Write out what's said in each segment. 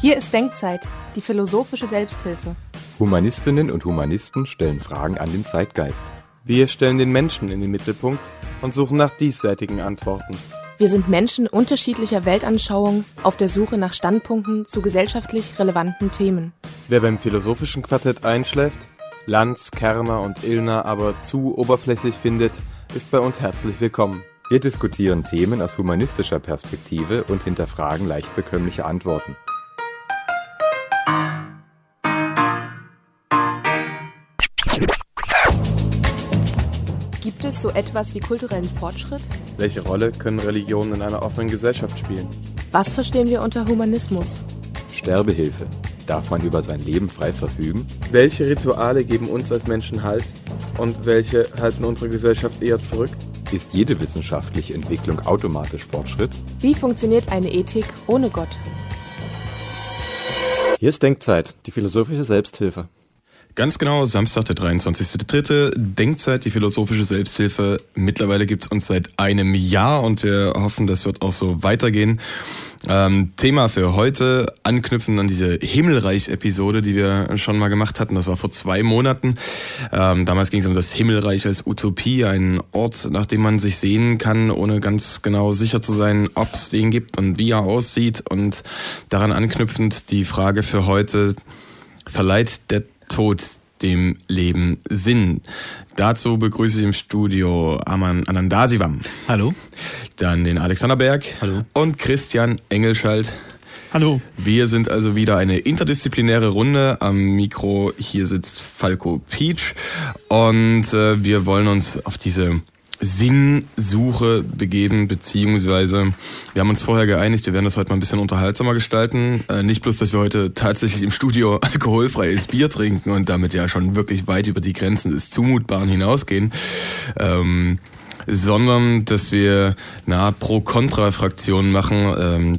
Hier ist Denkzeit, die philosophische Selbsthilfe. Humanistinnen und Humanisten stellen Fragen an den Zeitgeist. Wir stellen den Menschen in den Mittelpunkt und suchen nach diesseitigen Antworten. Wir sind Menschen unterschiedlicher Weltanschauung auf der Suche nach Standpunkten zu gesellschaftlich relevanten Themen. Wer beim philosophischen Quartett einschläft, Lanz, Kerner und Illner aber zu oberflächlich findet, ist bei uns herzlich willkommen. Wir diskutieren Themen aus humanistischer Perspektive und hinterfragen leicht bekömmliche Antworten. Es so etwas wie kulturellen Fortschritt? Welche Rolle können Religionen in einer offenen Gesellschaft spielen? Was verstehen wir unter Humanismus? Sterbehilfe. Darf man über sein Leben frei verfügen? Welche Rituale geben uns als Menschen Halt und welche halten unsere Gesellschaft eher zurück? Ist jede wissenschaftliche Entwicklung automatisch Fortschritt? Wie funktioniert eine Ethik ohne Gott? Hier ist Denkzeit, die philosophische Selbsthilfe. Ganz genau, Samstag, der 23.3. Denkzeit, die philosophische Selbsthilfe. Mittlerweile gibt's uns seit einem Jahr und wir hoffen, das wird auch so weitergehen. Ähm, Thema für heute, anknüpfen an diese Himmelreich-Episode, die wir schon mal gemacht hatten. Das war vor zwei Monaten. Ähm, damals ging es um das Himmelreich als Utopie, ein Ort, nach dem man sich sehen kann, ohne ganz genau sicher zu sein, ob es den gibt und wie er aussieht. Und daran anknüpfend die Frage für heute, verleiht der Tod dem Leben Sinn. Dazu begrüße ich im Studio Aman Anandasivam. Hallo. Dann den Alexander Berg. Hallo. Und Christian Engelschalt. Hallo. Wir sind also wieder eine interdisziplinäre Runde. Am Mikro hier sitzt Falco Peach und äh, wir wollen uns auf diese Sinnsuche begeben, beziehungsweise wir haben uns vorher geeinigt, wir werden das heute mal ein bisschen unterhaltsamer gestalten. Äh, nicht bloß, dass wir heute tatsächlich im Studio alkoholfreies Bier trinken und damit ja schon wirklich weit über die Grenzen des Zumutbaren hinausgehen, ähm, sondern dass wir eine Pro-Kontra-Fraktion machen. Ähm,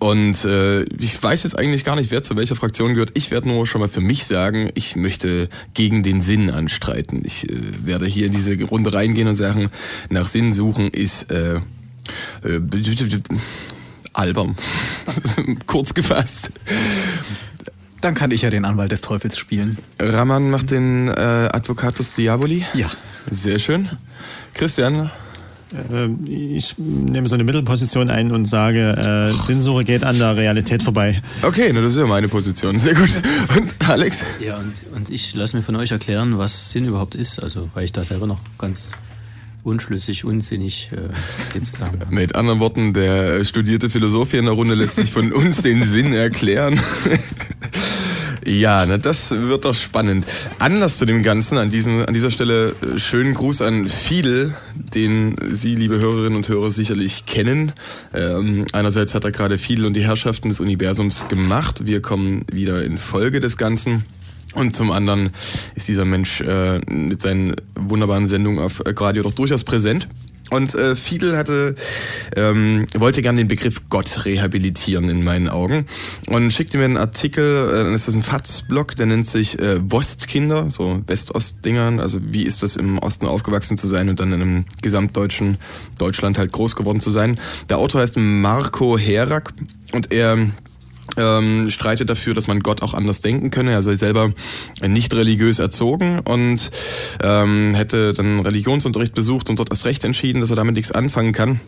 und äh, ich weiß jetzt eigentlich gar nicht, wer zu welcher Fraktion gehört. Ich werde nur schon mal für mich sagen, ich möchte gegen den Sinn anstreiten. Ich äh, werde hier in diese Runde reingehen und sagen, nach Sinn suchen ist äh, äh, albern. Kurz gefasst. Dann kann ich ja den Anwalt des Teufels spielen. Raman macht den äh, Advocatus Diaboli. Ja. Sehr schön. Christian, Ich nehme so eine Mittelposition ein und sage, äh, Sinnsuche geht an der Realität vorbei. Okay, na, das ist ja meine Position. Sehr gut. Und Alex? Ja, und, und ich lasse mir von euch erklären, was Sinn überhaupt ist. Also, weil ich da selber noch ganz unschlüssig, unsinnig äh, Zusammenhang. Mit anderen Worten, der studierte Philosoph hier in der Runde lässt sich von uns den Sinn erklären. Ja, na, das wird doch spannend. Anders zu dem Ganzen, an, diesem, an dieser Stelle äh, schönen Gruß an Fidel, den Sie, liebe Hörerinnen und Hörer, sicherlich kennen. Ähm, einerseits hat er gerade Fidel und die Herrschaften des Universums gemacht. Wir kommen wieder in Folge des Ganzen. Und zum anderen ist dieser Mensch äh, mit seinen wunderbaren Sendungen auf Radio doch durchaus präsent. Und äh, Fiedel hatte, ähm, wollte gerne den Begriff Gott rehabilitieren in meinen Augen und schickte mir einen Artikel, äh, das ist ein FATS-Blog, der nennt sich äh, Wostkinder, so West-Ost-Dingern, also wie ist das im Osten aufgewachsen zu sein und dann in einem gesamtdeutschen Deutschland halt groß geworden zu sein. Der Autor heißt Marco Herak und er ähm, streitet dafür, dass man Gott auch anders denken könne. Er sei selber nicht religiös erzogen und ähm, hätte dann Religionsunterricht besucht und dort erst recht entschieden, dass er damit nichts anfangen kann.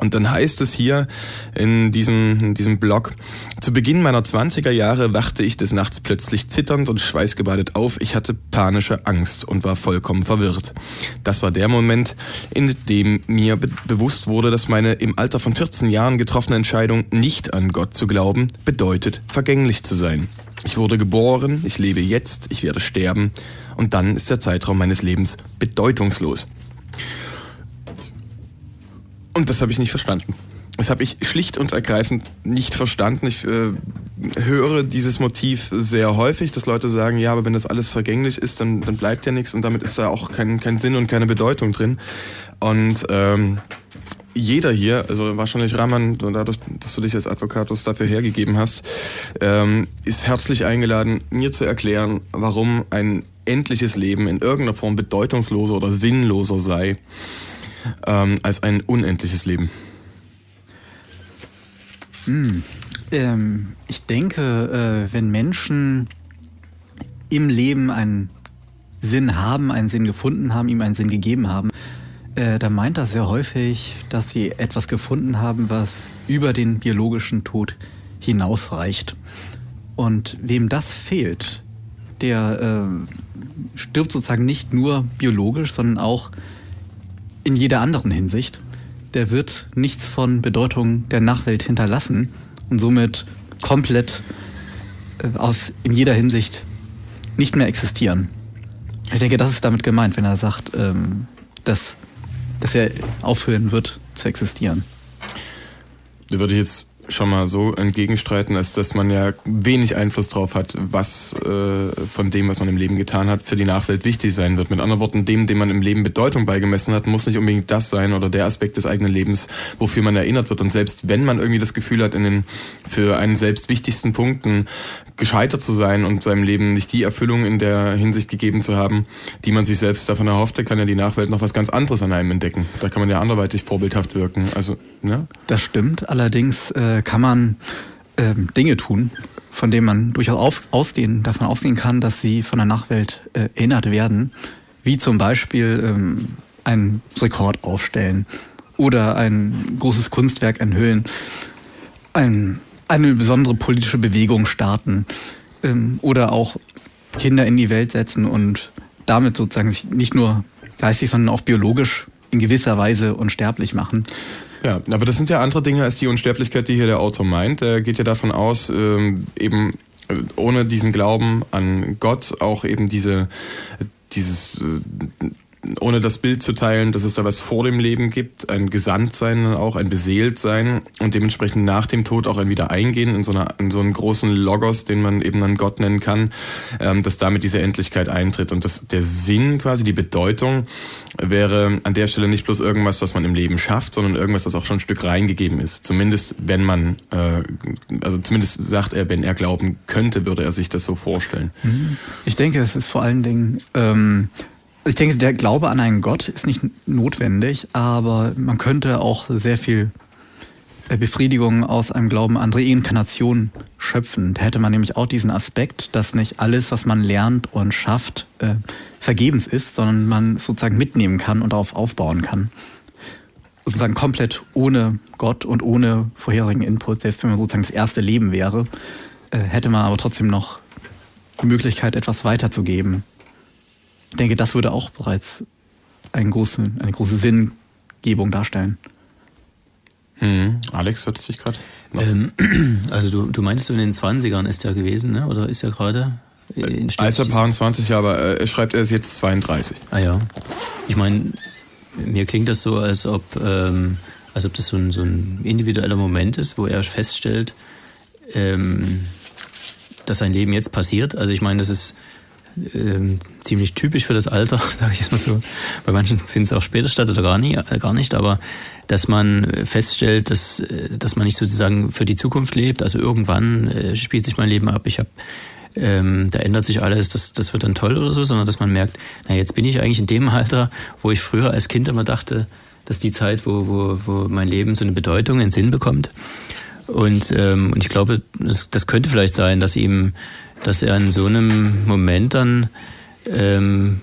Und dann heißt es hier in diesem, in diesem Blog, zu Beginn meiner 20er Jahre wachte ich des Nachts plötzlich zitternd und schweißgebadet auf. Ich hatte panische Angst und war vollkommen verwirrt. Das war der Moment, in dem mir be bewusst wurde, dass meine im Alter von 14 Jahren getroffene Entscheidung, nicht an Gott zu glauben, bedeutet, vergänglich zu sein. Ich wurde geboren, ich lebe jetzt, ich werde sterben und dann ist der Zeitraum meines Lebens bedeutungslos. Und das habe ich nicht verstanden. Das habe ich schlicht und ergreifend nicht verstanden. Ich äh, höre dieses Motiv sehr häufig, dass Leute sagen, ja, aber wenn das alles vergänglich ist, dann, dann bleibt ja nichts und damit ist da auch kein, kein Sinn und keine Bedeutung drin. Und ähm, jeder hier, also wahrscheinlich Raman, dadurch, dass du dich als Advokatus dafür hergegeben hast, ähm, ist herzlich eingeladen, mir zu erklären, warum ein endliches Leben in irgendeiner Form bedeutungsloser oder sinnloser sei ähm, als ein unendliches Leben. Hm. Ähm, ich denke, äh, wenn Menschen im Leben einen Sinn haben, einen Sinn gefunden haben, ihm einen Sinn gegeben haben, äh, dann meint das sehr häufig, dass sie etwas gefunden haben, was über den biologischen Tod hinausreicht. Und wem das fehlt, der äh, stirbt sozusagen nicht nur biologisch, sondern auch in jeder anderen Hinsicht. Der wird nichts von Bedeutung der Nachwelt hinterlassen und somit komplett äh, aus, in jeder Hinsicht nicht mehr existieren. Ich denke, das ist damit gemeint, wenn er sagt, ähm, dass, dass er aufhören wird zu existieren. Da würde ich jetzt schon mal so entgegenstreiten, als dass man ja wenig Einfluss drauf hat, was äh, von dem, was man im Leben getan hat, für die Nachwelt wichtig sein wird. Mit anderen Worten, dem, dem man im Leben Bedeutung beigemessen hat, muss nicht unbedingt das sein oder der Aspekt des eigenen Lebens, wofür man erinnert wird. Und selbst wenn man irgendwie das Gefühl hat, in den für einen selbst wichtigsten Punkten gescheitert zu sein und seinem Leben nicht die Erfüllung in der Hinsicht gegeben zu haben, die man sich selbst davon erhoffte, kann ja die Nachwelt noch was ganz anderes an einem entdecken. Da kann man ja anderweitig vorbildhaft wirken. Also, ja. Das stimmt. Allerdings äh, kann man äh, Dinge tun, von denen man durchaus auf, ausgehen, davon ausgehen kann, dass sie von der Nachwelt äh, erinnert werden. Wie zum Beispiel ähm, einen Rekord aufstellen oder ein großes Kunstwerk enthüllen. Ein eine besondere politische Bewegung starten ähm, oder auch Kinder in die Welt setzen und damit sozusagen sich nicht nur geistig, sondern auch biologisch in gewisser Weise unsterblich machen. Ja, aber das sind ja andere Dinge als die Unsterblichkeit, die hier der Autor meint. Er geht ja davon aus, ähm, eben äh, ohne diesen Glauben an Gott auch eben diese dieses äh, ohne das Bild zu teilen, dass es da was vor dem Leben gibt, ein Gesandtsein auch, ein Beseeltsein und dementsprechend nach dem Tod auch ein Wiedereingehen in so, einer, in so einen großen Logos, den man eben dann Gott nennen kann, ähm, dass damit diese Endlichkeit eintritt. Und das, der Sinn quasi, die Bedeutung wäre an der Stelle nicht bloß irgendwas, was man im Leben schafft, sondern irgendwas, was auch schon ein Stück reingegeben ist. Zumindest wenn man, äh, also zumindest sagt er, wenn er glauben könnte, würde er sich das so vorstellen. Ich denke, es ist vor allen Dingen ähm, ich denke, der Glaube an einen Gott ist nicht notwendig, aber man könnte auch sehr viel äh, Befriedigung aus einem Glauben an Reinkarnation schöpfen. Da hätte man nämlich auch diesen Aspekt, dass nicht alles, was man lernt und schafft, äh, vergebens ist, sondern man sozusagen mitnehmen kann und darauf aufbauen kann. Sozusagen komplett ohne Gott und ohne vorherigen Input, selbst wenn man sozusagen das erste Leben wäre, äh, hätte man aber trotzdem noch die Möglichkeit, etwas weiterzugeben. Ich denke, das würde auch bereits einen großen, eine große Sinngebung darstellen. Hm. Alex, hört dich gerade? Ähm, also du, du meintest in den 20ern ist er gewesen, ne? oder ist er gerade? Äh, Als er paar 20, aber äh, er schreibt, er ist jetzt 32. Ah ja. Ich meine, mir klingt das so, als ob, ähm, als ob das so ein, so ein individueller Moment ist, wo er feststellt, ähm, dass sein Leben jetzt passiert. Also ich meine, das ist ähm, ziemlich typisch für das Alter, sage ich jetzt mal so. Bei manchen finden es auch später statt oder gar, nie, äh, gar nicht, aber dass man feststellt, dass, äh, dass man nicht sozusagen für die Zukunft lebt. Also irgendwann äh, spielt sich mein Leben ab, ich habe ähm, da ändert sich alles, das, das wird dann toll oder so, sondern dass man merkt, na jetzt bin ich eigentlich in dem Alter, wo ich früher als Kind immer dachte, dass die Zeit, wo, wo, wo mein Leben so eine Bedeutung, einen Sinn bekommt. Und, ähm, und ich glaube, das, das könnte vielleicht sein, dass ihm dass er in so einem Moment dann, ähm,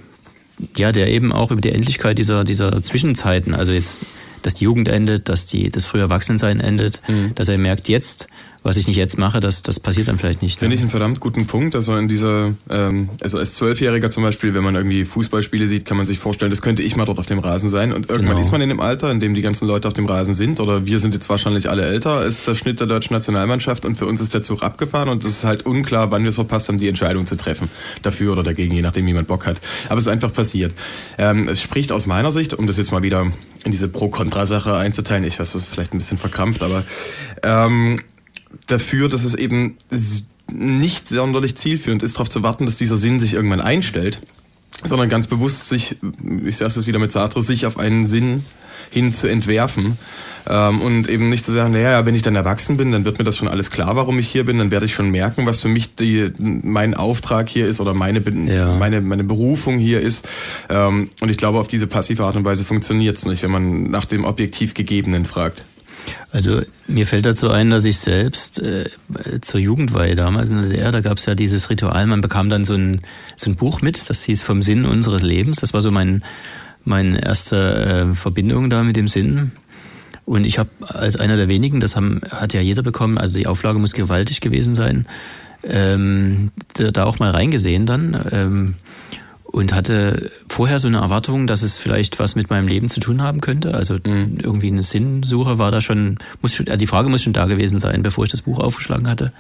ja, der eben auch über die Endlichkeit dieser, dieser Zwischenzeiten, also jetzt, dass die Jugend endet, dass die, das frühe Erwachsensein endet, mhm. dass er merkt, jetzt was ich nicht jetzt mache, das, das passiert dann vielleicht nicht. Finde ich einen verdammt guten Punkt. Also in dieser, ähm, also als Zwölfjähriger zum Beispiel, wenn man irgendwie Fußballspiele sieht, kann man sich vorstellen, das könnte ich mal dort auf dem Rasen sein. Und irgendwann genau. ist man in dem Alter, in dem die ganzen Leute auf dem Rasen sind, oder wir sind jetzt wahrscheinlich alle älter, ist der Schnitt der deutschen Nationalmannschaft und für uns ist der Zug abgefahren und es ist halt unklar, wann wir es verpasst haben, die Entscheidung zu treffen. Dafür oder dagegen, je nachdem, wie man Bock hat. Aber es ist einfach passiert. Ähm, es spricht aus meiner Sicht, um das jetzt mal wieder in diese Pro-Kontra-Sache einzuteilen, ich weiß, das ist vielleicht ein bisschen verkrampft, aber ähm, dafür, dass es eben nicht sonderlich zielführend ist, darauf zu warten, dass dieser Sinn sich irgendwann einstellt, sondern ganz bewusst sich, ich sage es wieder mit Sartre, sich auf einen Sinn hin zu entwerfen ähm, und eben nicht zu sagen, naja, wenn ich dann erwachsen bin, dann wird mir das schon alles klar, warum ich hier bin, dann werde ich schon merken, was für mich die, mein Auftrag hier ist oder meine, ja. meine, meine Berufung hier ist. Ähm, und ich glaube, auf diese passive Art und Weise funktioniert es nicht, wenn man nach dem objektiv Gegebenen fragt. Also mir fällt dazu ein, dass ich selbst äh, zur Jugendweihe damals in der DDR, da gab es ja dieses Ritual, man bekam dann so ein, so ein Buch mit, das hieß vom Sinn unseres Lebens. Das war so mein, meine erste äh, Verbindung da mit dem Sinn. Und ich habe als einer der wenigen, das haben, hat ja jeder bekommen, also die Auflage muss gewaltig gewesen sein, ähm, da, da auch mal reingesehen dann. Ähm, und hatte vorher so eine Erwartung, dass es vielleicht was mit meinem Leben zu tun haben könnte. Also mhm. irgendwie eine Sinnsuche war da schon, muss schon, also die Frage muss schon da gewesen sein, bevor ich das Buch aufgeschlagen hatte.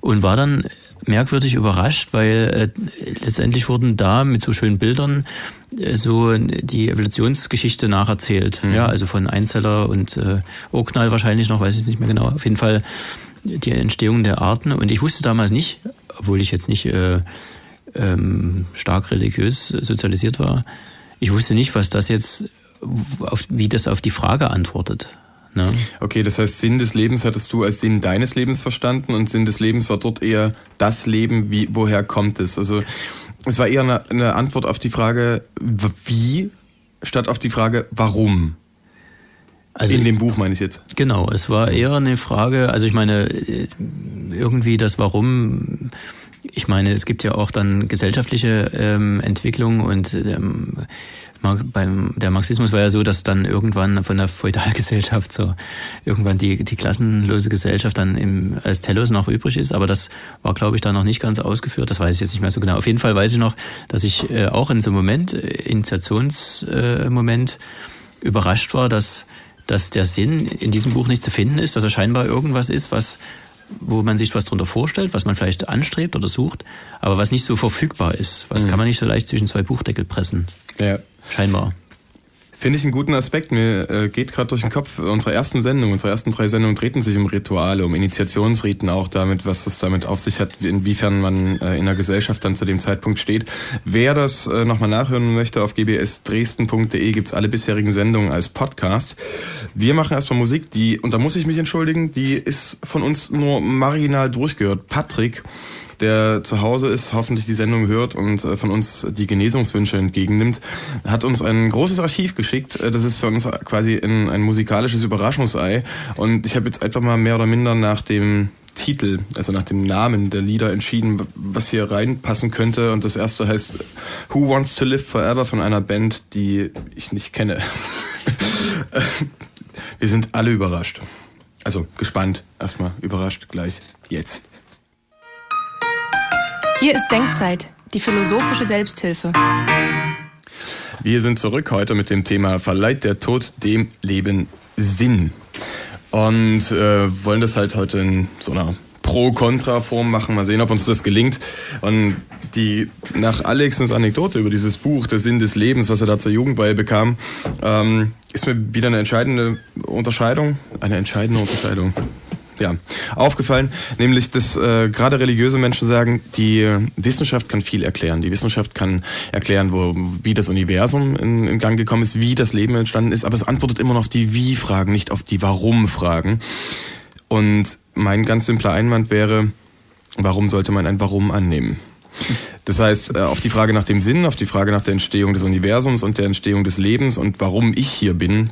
Und war dann merkwürdig überrascht, weil äh, letztendlich wurden da mit so schönen Bildern äh, so die Evolutionsgeschichte nacherzählt. Mhm. Ja, also von Einzeller und äh, Urknall wahrscheinlich noch, weiß ich nicht mehr genau. Auf jeden Fall die Entstehung der Arten. Und ich wusste damals nicht, obwohl ich jetzt nicht äh, ähm, stark religiös sozialisiert war, ich wusste nicht, was das jetzt, auf, wie das auf die Frage antwortet. Ne? Okay, das heißt, Sinn des Lebens hattest du als Sinn deines Lebens verstanden und Sinn des Lebens war dort eher das Leben, wie, woher kommt es? Also es war eher eine, eine Antwort auf die Frage, wie, statt auf die Frage, warum. Also in dem Buch meine ich jetzt. Genau, es war eher eine Frage, also ich meine, irgendwie das Warum ich meine, es gibt ja auch dann gesellschaftliche ähm, Entwicklung und ähm, beim, der Marxismus war ja so, dass dann irgendwann von der Feudalgesellschaft so irgendwann die, die klassenlose Gesellschaft dann im, als Telos noch übrig ist. Aber das war, glaube ich, da noch nicht ganz ausgeführt. Das weiß ich jetzt nicht mehr so genau. Auf jeden Fall weiß ich noch, dass ich äh, auch in so einem Moment, äh, Initiationsmoment, äh, überrascht war, dass, dass der Sinn in diesem Buch nicht zu finden ist, dass er scheinbar irgendwas ist, was wo man sich was darunter vorstellt, was man vielleicht anstrebt oder sucht, aber was nicht so verfügbar ist. Was mhm. kann man nicht so leicht zwischen zwei Buchdeckel pressen. Ja. Scheinbar. Finde ich einen guten Aspekt. Mir äh, geht gerade durch den Kopf, unsere ersten Sendungen, unsere ersten drei Sendungen drehten sich um Rituale, um Initiationsriten auch damit, was es damit auf sich hat, inwiefern man äh, in der Gesellschaft dann zu dem Zeitpunkt steht. Wer das äh, nochmal nachhören möchte, auf gbsdresden.de gibt's alle bisherigen Sendungen als Podcast. Wir machen erstmal Musik, die, und da muss ich mich entschuldigen, die ist von uns nur marginal durchgehört. Patrick der zu Hause ist, hoffentlich die Sendung hört und äh, von uns die Genesungswünsche entgegennimmt, hat uns ein großes Archiv geschickt. Äh, das ist für uns quasi ein, ein musikalisches Überraschungsei. Und ich habe jetzt einfach mal mehr oder minder nach dem Titel, also nach dem Namen der Lieder entschieden, was hier reinpassen könnte. Und das erste heißt Who Wants to Live Forever von einer Band, die ich nicht kenne. Wir sind alle überrascht. Also gespannt. Erstmal überrascht gleich jetzt. Hier ist Denkzeit, die philosophische Selbsthilfe. Wir sind zurück heute mit dem Thema Verleiht der Tod dem Leben Sinn. Und äh, wollen das halt heute in so einer Pro-Kontra-Form machen. Mal sehen, ob uns das gelingt. Und die nach Alexens Anekdote über dieses Buch, Der Sinn des Lebens, was er da zur Jugendweihe bekam, ähm, ist mir wieder eine entscheidende Unterscheidung. Eine entscheidende Unterscheidung ja, aufgefallen, nämlich dass äh, gerade religiöse Menschen sagen, die Wissenschaft kann viel erklären. Die Wissenschaft kann erklären, wo, wie das Universum in, in Gang gekommen ist, wie das Leben entstanden ist, aber es antwortet immer noch auf die Wie-Fragen, nicht auf die Warum-Fragen. Und mein ganz simpler Einwand wäre, warum sollte man ein Warum annehmen? Das heißt, äh, auf die Frage nach dem Sinn, auf die Frage nach der Entstehung des Universums und der Entstehung des Lebens und warum ich hier bin,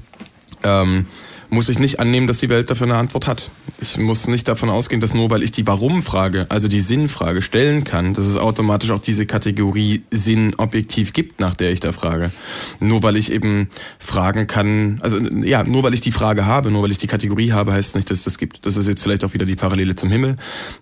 ähm, muss ich nicht annehmen, dass die Welt dafür eine Antwort hat. Ich muss nicht davon ausgehen, dass nur weil ich die Warum-Frage, also die Sinn-Frage stellen kann, dass es automatisch auch diese Kategorie Sinn objektiv gibt, nach der ich da frage. Nur weil ich eben fragen kann, also ja, nur weil ich die Frage habe, nur weil ich die Kategorie habe, heißt nicht, dass es das gibt. Das ist jetzt vielleicht auch wieder die Parallele zum Himmel,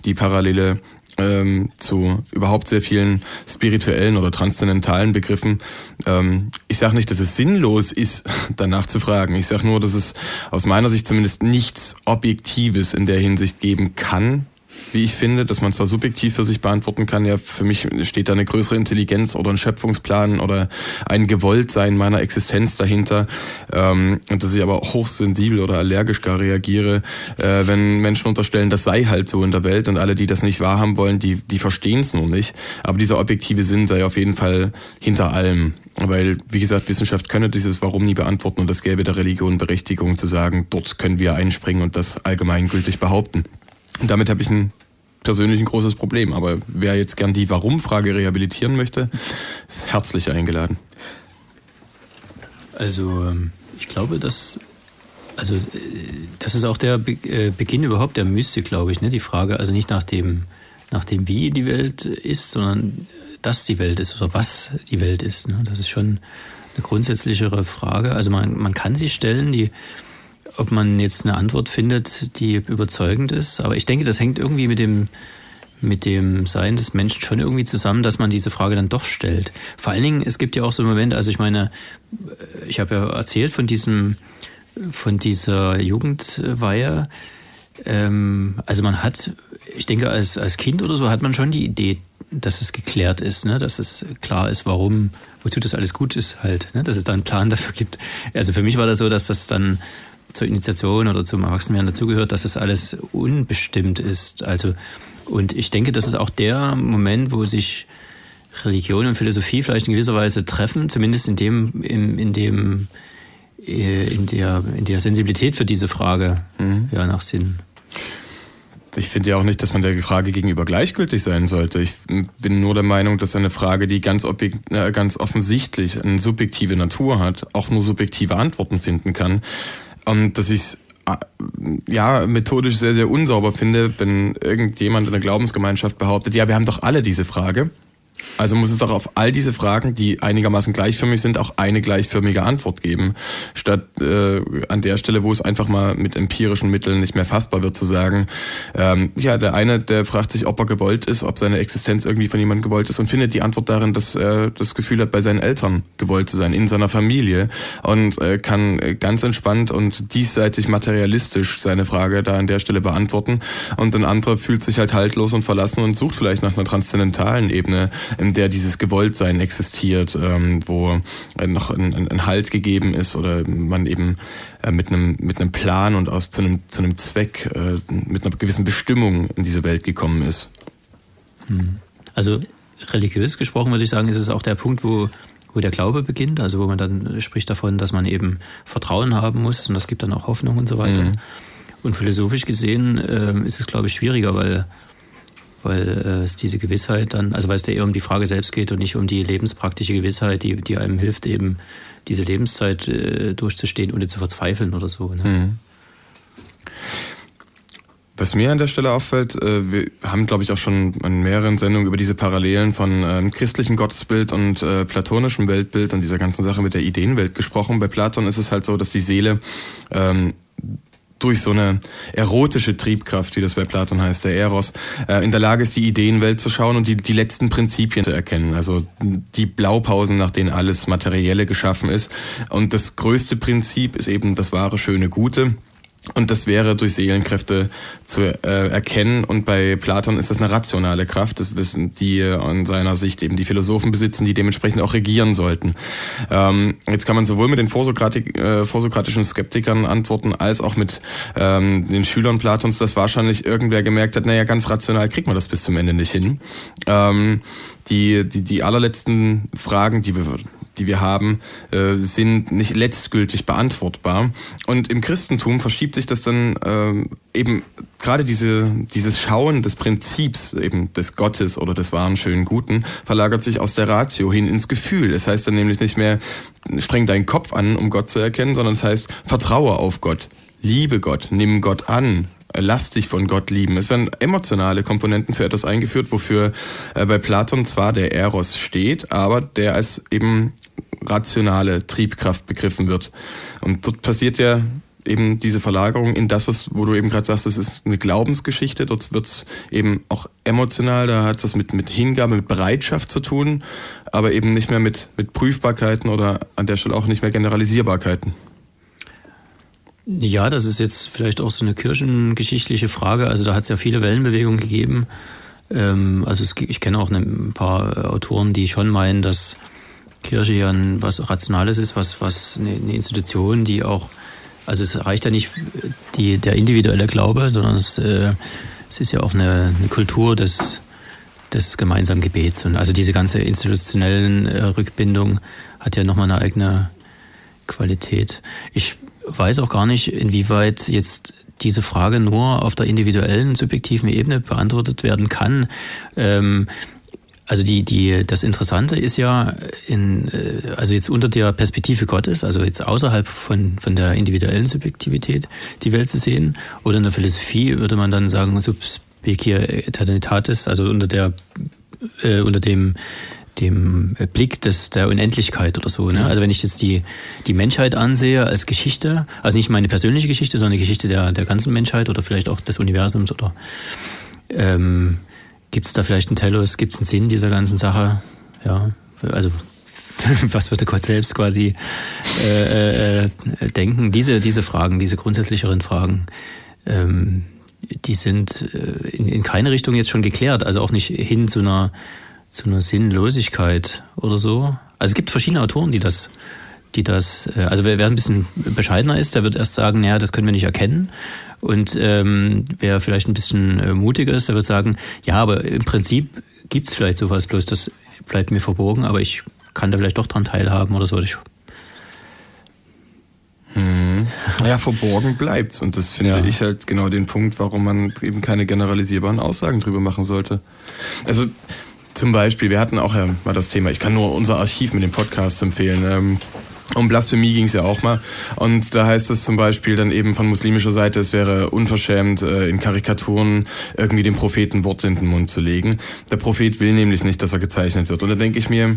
die Parallele ähm, zu überhaupt sehr vielen spirituellen oder transzendentalen Begriffen. Ähm, ich sage nicht, dass es sinnlos ist, danach zu fragen. Ich sage nur, dass es aus meiner Sicht zumindest nichts Objektives in der Hinsicht geben kann, wie ich finde, dass man zwar subjektiv für sich beantworten kann, ja, für mich steht da eine größere Intelligenz oder ein Schöpfungsplan oder ein Gewolltsein meiner Existenz dahinter ähm, und dass ich aber hochsensibel oder allergisch gar reagiere, äh, wenn Menschen unterstellen, das sei halt so in der Welt und alle, die das nicht wahrhaben wollen, die, die verstehen es nur nicht. Aber dieser objektive Sinn sei auf jeden Fall hinter allem. Weil, wie gesagt, Wissenschaft könne dieses Warum nie beantworten und es gäbe der Religion Berechtigung zu sagen, dort können wir einspringen und das allgemeingültig behaupten. Und damit habe ich ein persönlich ein großes Problem. Aber wer jetzt gern die Warum-Frage rehabilitieren möchte, ist herzlich eingeladen. Also, ähm, ich glaube, dass also äh, das ist auch der äh, Beginn überhaupt der Mystik, glaube ich. Ne? Die Frage, also nicht nach dem, nach dem, wie die Welt ist, sondern dass die Welt ist oder was die Welt ist. Ne? Das ist schon eine grundsätzlichere Frage. Also man, man kann sie stellen, die, ob man jetzt eine Antwort findet, die überzeugend ist. Aber ich denke, das hängt irgendwie mit dem, mit dem Sein des Menschen schon irgendwie zusammen, dass man diese Frage dann doch stellt. Vor allen Dingen, es gibt ja auch so Momente, also ich meine, ich habe ja erzählt von diesem, von dieser Jugendweihe. Ähm, also man hat, ich denke, als, als Kind oder so hat man schon die Idee, dass es geklärt ist, ne? dass es klar ist, warum, wozu das alles gut ist halt, ne? dass es da einen Plan dafür gibt. Also für mich war das so, dass das dann zur Initiation oder zum Erwachsenwerden dazugehört, dass es das alles unbestimmt ist. Also und ich denke, das ist auch der Moment, wo sich Religion und Philosophie vielleicht in gewisser Weise treffen, zumindest in dem, in, in dem, äh, in der, in der Sensibilität für diese Frage mhm. ja, nach Sinn. Ich finde ja auch nicht, dass man der Frage gegenüber gleichgültig sein sollte. Ich bin nur der Meinung, dass eine Frage, die ganz, äh, ganz offensichtlich eine subjektive Natur hat, auch nur subjektive Antworten finden kann. Und dass ich ja, methodisch sehr, sehr unsauber finde, wenn irgendjemand in der Glaubensgemeinschaft behauptet, ja, wir haben doch alle diese Frage. Also muss es doch auf all diese Fragen, die einigermaßen gleichförmig sind, auch eine gleichförmige Antwort geben, statt äh, an der Stelle, wo es einfach mal mit empirischen Mitteln nicht mehr fassbar wird, zu sagen, ähm, ja, der eine, der fragt sich, ob er gewollt ist, ob seine Existenz irgendwie von jemandem gewollt ist und findet die Antwort darin, dass er das Gefühl hat, bei seinen Eltern gewollt zu sein, in seiner Familie und äh, kann ganz entspannt und diesseitig materialistisch seine Frage da an der Stelle beantworten. Und ein anderer fühlt sich halt haltlos und verlassen und sucht vielleicht nach einer transzendentalen Ebene, in der dieses Gewolltsein existiert, ähm, wo noch ein, ein Halt gegeben ist oder man eben äh, mit einem mit einem Plan und aus zu einem zu einem Zweck äh, mit einer gewissen Bestimmung in diese Welt gekommen ist. Hm. Also religiös gesprochen würde ich sagen, ist es auch der Punkt, wo wo der Glaube beginnt, also wo man dann spricht davon, dass man eben Vertrauen haben muss und das gibt dann auch Hoffnung und so weiter. Mhm. Und philosophisch gesehen äh, ist es, glaube ich, schwieriger, weil weil äh, es diese Gewissheit dann, also weil es da eher um die Frage selbst geht und nicht um die lebenspraktische Gewissheit, die, die einem hilft, eben diese Lebenszeit äh, durchzustehen, ohne zu verzweifeln oder so. Ne? Mhm. Was mir an der Stelle auffällt, äh, wir haben, glaube ich, auch schon in mehreren Sendungen über diese Parallelen von ähm, christlichem Gottesbild und äh, platonischem Weltbild und dieser ganzen Sache mit der Ideenwelt gesprochen. Bei Platon ist es halt so, dass die Seele ähm, durch so eine erotische Triebkraft, wie das bei Platon heißt, der Eros, äh, in der Lage ist, die Ideenwelt zu schauen und die, die letzten Prinzipien zu erkennen. Also die Blaupausen, nach denen alles Materielle geschaffen ist. Und das größte Prinzip ist eben das wahre, schöne, gute. Und das wäre durch Seelenkräfte zu äh, erkennen. Und bei Platon ist das eine rationale Kraft. Das wissen die an seiner Sicht eben die Philosophen besitzen, die dementsprechend auch regieren sollten. Ähm, jetzt kann man sowohl mit den Vorsokratik, äh, vorsokratischen Skeptikern antworten, als auch mit ähm, den Schülern Platons, dass wahrscheinlich irgendwer gemerkt hat, naja, ganz rational kriegt man das bis zum Ende nicht hin. Ähm, die, die, die allerletzten Fragen, die wir die wir haben, äh, sind nicht letztgültig beantwortbar. Und im Christentum verschiebt sich das dann äh, eben gerade diese, dieses Schauen des Prinzips eben des Gottes oder des wahren, schönen, guten, verlagert sich aus der Ratio hin ins Gefühl. Es heißt dann nämlich nicht mehr, streng deinen Kopf an, um Gott zu erkennen, sondern es heißt, vertraue auf Gott, liebe Gott, nimm Gott an, lass dich von Gott lieben. Es werden emotionale Komponenten für etwas eingeführt, wofür äh, bei Platon zwar der Eros steht, aber der als eben rationale Triebkraft begriffen wird. Und dort passiert ja eben diese Verlagerung in das, was, wo du eben gerade sagst, das ist eine Glaubensgeschichte. Dort wird es eben auch emotional, da hat es was mit, mit Hingabe, mit Bereitschaft zu tun, aber eben nicht mehr mit, mit Prüfbarkeiten oder an der Stelle auch nicht mehr Generalisierbarkeiten. Ja, das ist jetzt vielleicht auch so eine kirchengeschichtliche Frage. Also da hat es ja viele Wellenbewegungen gegeben. Ähm, also es, ich kenne auch ein paar Autoren, die schon meinen, dass Kirche ja ein, was Rationales ist, was, was eine, eine Institution, die auch, also es reicht ja nicht die, der individuelle Glaube, sondern es, äh, es ist ja auch eine, eine Kultur des, des gemeinsamen Gebets. Und also diese ganze institutionellen äh, Rückbindung hat ja nochmal eine eigene Qualität. Ich weiß auch gar nicht, inwieweit jetzt diese Frage nur auf der individuellen, subjektiven Ebene beantwortet werden kann. Ähm, also die, die, das Interessante ist ja, in, äh, also jetzt unter der Perspektive Gottes, also jetzt außerhalb von, von der individuellen Subjektivität die Welt zu sehen. Oder in der Philosophie würde man dann sagen, subspecie eternitatis, also unter der, äh, unter dem, dem Blick des, der Unendlichkeit oder so. Ne? Also wenn ich jetzt die, die Menschheit ansehe als Geschichte, also nicht meine persönliche Geschichte, sondern die Geschichte der, der ganzen Menschheit oder vielleicht auch des Universums oder ähm, Gibt es da vielleicht einen Telos? Gibt es einen Sinn dieser ganzen Sache? Ja, also was würde Gott selbst quasi äh, äh, denken? Diese, diese Fragen, diese grundsätzlicheren Fragen, ähm, die sind äh, in, in keine Richtung jetzt schon geklärt, also auch nicht hin zu einer, zu einer Sinnlosigkeit oder so. Also es gibt verschiedene Autoren, die das die das, äh, also wer, wer ein bisschen bescheidener ist, der wird erst sagen, naja, das können wir nicht erkennen. Und ähm, wer vielleicht ein bisschen äh, mutiger ist, der wird sagen, ja, aber im Prinzip gibt es vielleicht sowas, bloß das bleibt mir verborgen, aber ich kann da vielleicht doch dran teilhaben oder so. Ich, hm. Ja, verborgen bleibt's. Und das finde ja. ich halt genau den Punkt, warum man eben keine generalisierbaren Aussagen drüber machen sollte. Also zum Beispiel, wir hatten auch ja mal das Thema, ich kann nur unser Archiv mit dem Podcast empfehlen. Ähm, um Blasphemie ging es ja auch mal. Und da heißt es zum Beispiel dann eben von muslimischer Seite, es wäre unverschämt, äh, in Karikaturen irgendwie dem Propheten Worte in den Mund zu legen. Der Prophet will nämlich nicht, dass er gezeichnet wird. Und da denke ich mir,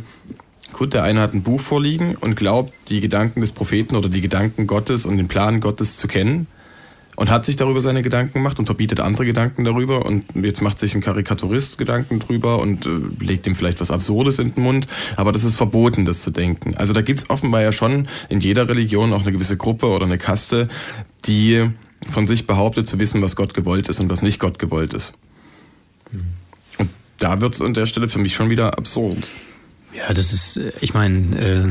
gut, der eine hat ein Buch vorliegen und glaubt, die Gedanken des Propheten oder die Gedanken Gottes und den Plan Gottes zu kennen und hat sich darüber seine Gedanken gemacht und verbietet andere Gedanken darüber und jetzt macht sich ein Karikaturist Gedanken drüber und äh, legt ihm vielleicht was Absurdes in den Mund, aber das ist verboten, das zu denken. Also da gibt's offenbar ja schon in jeder Religion auch eine gewisse Gruppe oder eine Kaste, die von sich behauptet zu wissen, was Gott gewollt ist und was nicht Gott gewollt ist. Und da wird's an der Stelle für mich schon wieder absurd. Ja, das ist, äh, ich meine, äh,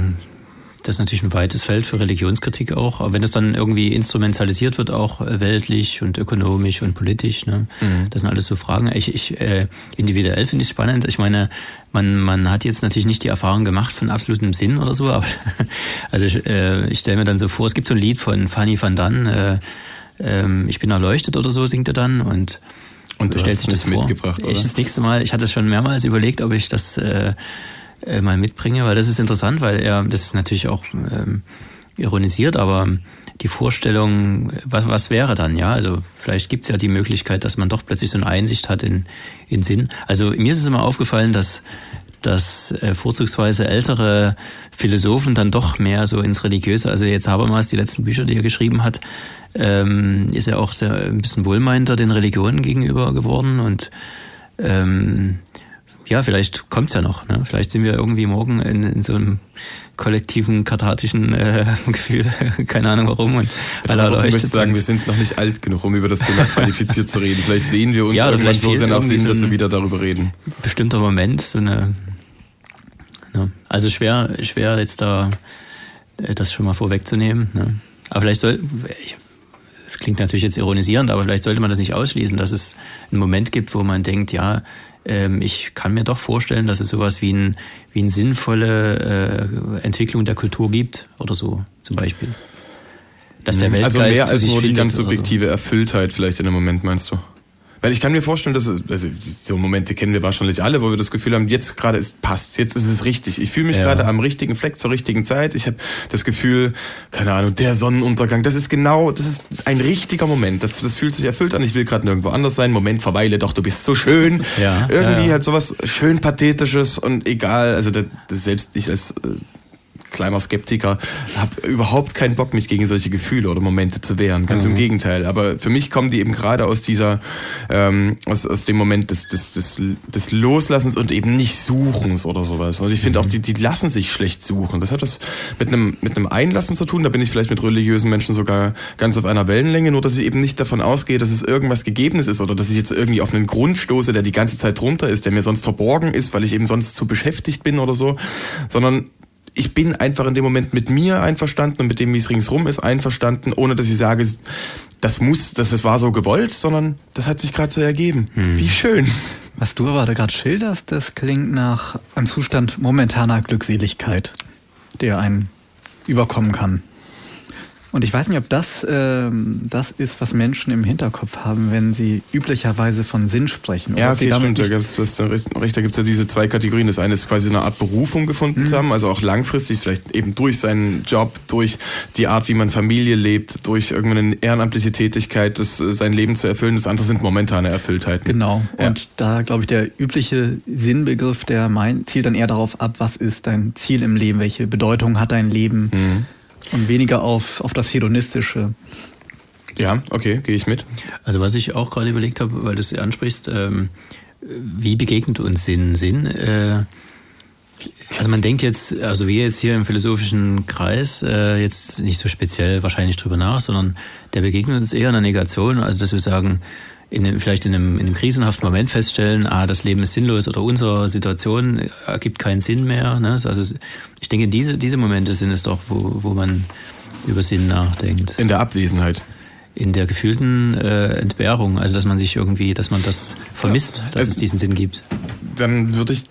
das ist natürlich ein weites Feld für Religionskritik auch. Aber wenn das dann irgendwie instrumentalisiert wird, auch äh, weltlich und ökonomisch und politisch, ne? Mhm. das sind alles so Fragen. Ich, ich äh, individuell finde ich es spannend. Ich meine, man, man hat jetzt natürlich nicht die Erfahrung gemacht von absolutem Sinn oder so, aber also ich, äh, ich stelle mir dann so vor, es gibt so ein Lied von Fanny van Dan, äh, äh, ich bin erleuchtet oder so, singt er dann und und du stellt sich das vor. Mitgebracht, oder? Ich das nächste Mal, ich hatte schon mehrmals überlegt, ob ich das äh, äh, mal mitbringe, weil das ist interessant, weil er, das ist natürlich auch ähm, ironisiert, aber die Vorstellung, was, was wäre dann, ja? Also vielleicht gibt's ja die Möglichkeit, dass man doch plötzlich so eine Einsicht hat in, in Sinn. Also mir ist es immer aufgefallen, dass dass äh, vorzugsweise ältere Philosophen dann doch mehr so ins Religiöse, also jetzt Habermas, die letzten Bücher, die er geschrieben hat, ähm, ist er auch sehr ein bisschen wohlmeinter den Religionen gegenüber geworden und ähm, ja, vielleicht kommt's ja noch. Ne? Vielleicht sind wir irgendwie morgen in, in so einem kollektiven kathartischen äh, Gefühl, keine Ahnung warum. Und alle erleuchtet. Ich möchte sagen, wir sind noch nicht alt genug, um über das Thema qualifiziert zu reden. Vielleicht sehen wir uns ja, irgendwann so sehr nach Sinn, dass wir wieder darüber reden. Bestimmter Moment, so eine. Ne? Also schwer, schwer jetzt da äh, das schon mal vorwegzunehmen. Ne? Aber vielleicht soll. Ich, es klingt natürlich jetzt ironisierend, aber vielleicht sollte man das nicht ausschließen, dass es einen Moment gibt, wo man denkt, ja, ähm, ich kann mir doch vorstellen, dass es sowas wie, ein, wie eine sinnvolle äh, Entwicklung der Kultur gibt oder so zum Beispiel. Dass der Weltgeist also mehr als nur die ganz subjektive so. Erfülltheit vielleicht in dem Moment, meinst du? Weil ich kann mir vorstellen, dass also so Momente kennen wir wahrscheinlich alle, wo wir das Gefühl haben, jetzt gerade ist passt, jetzt ist es richtig. Ich fühle mich ja. gerade am richtigen Fleck zur richtigen Zeit. Ich habe das Gefühl, keine Ahnung, der Sonnenuntergang, das ist genau, das ist ein richtiger Moment. Das, das fühlt sich erfüllt an. Ich will gerade nirgendwo anders sein. Moment, verweile doch, du bist so schön. Ja, Irgendwie ja. halt sowas schön pathetisches und egal. Also das, das selbst ich als äh, kleiner Skeptiker, habe überhaupt keinen Bock, mich gegen solche Gefühle oder Momente zu wehren. Ganz mhm. im Gegenteil. Aber für mich kommen die eben gerade aus dieser, ähm, aus, aus dem Moment des, des, des, des Loslassens und eben nicht Suchens oder sowas. Und ich finde mhm. auch, die, die lassen sich schlecht suchen. Das hat das mit einem, mit einem Einlassen zu tun. Da bin ich vielleicht mit religiösen Menschen sogar ganz auf einer Wellenlänge, nur dass ich eben nicht davon ausgehe, dass es irgendwas Gegebenes ist oder dass ich jetzt irgendwie auf einen Grund stoße, der die ganze Zeit drunter ist, der mir sonst verborgen ist, weil ich eben sonst zu beschäftigt bin oder so, sondern ich bin einfach in dem Moment mit mir einverstanden und mit dem, wie es ringsrum ist, einverstanden, ohne dass ich sage, das muss, dass es war so gewollt, sondern das hat sich gerade so ergeben. Hm. Wie schön. Was du aber gerade schilderst, das klingt nach einem Zustand momentaner Glückseligkeit, der einen überkommen kann. Und ich weiß nicht, ob das ähm, das ist, was Menschen im Hinterkopf haben, wenn sie üblicherweise von Sinn sprechen. Ja, okay, stimmt. Da gibt's, das recht, da gibt es ja diese zwei Kategorien. Das eine ist quasi eine Art Berufung gefunden zu haben, also auch langfristig, vielleicht eben durch seinen Job, durch die Art, wie man Familie lebt, durch irgendeine ehrenamtliche Tätigkeit, das, äh, sein Leben zu erfüllen. Das andere sind momentane Erfülltheiten. Genau. Ja. Und da, glaube ich, der übliche Sinnbegriff, der mein, zielt dann eher darauf ab, was ist dein Ziel im Leben, welche Bedeutung hat dein Leben Mhm. Und weniger auf, auf das Hedonistische. Ja, okay, gehe ich mit. Also was ich auch gerade überlegt habe, weil du es ansprichst, ähm, wie begegnet uns Sinn? Sinn, äh, also man denkt jetzt, also wir jetzt hier im philosophischen Kreis, äh, jetzt nicht so speziell wahrscheinlich drüber nach, sondern der begegnet uns eher in der Negation, also dass wir sagen, in einem, vielleicht in einem, in einem krisenhaften Moment feststellen, ah, das Leben ist sinnlos oder unsere Situation ergibt keinen Sinn mehr. Ne? Also ich denke, diese, diese Momente sind es doch, wo, wo man über Sinn nachdenkt In der Abwesenheit. In der gefühlten äh, Entbehrung, also dass man sich irgendwie, dass man das vermisst, dass Also- es diesen Sinn gibt. Dann würde ich,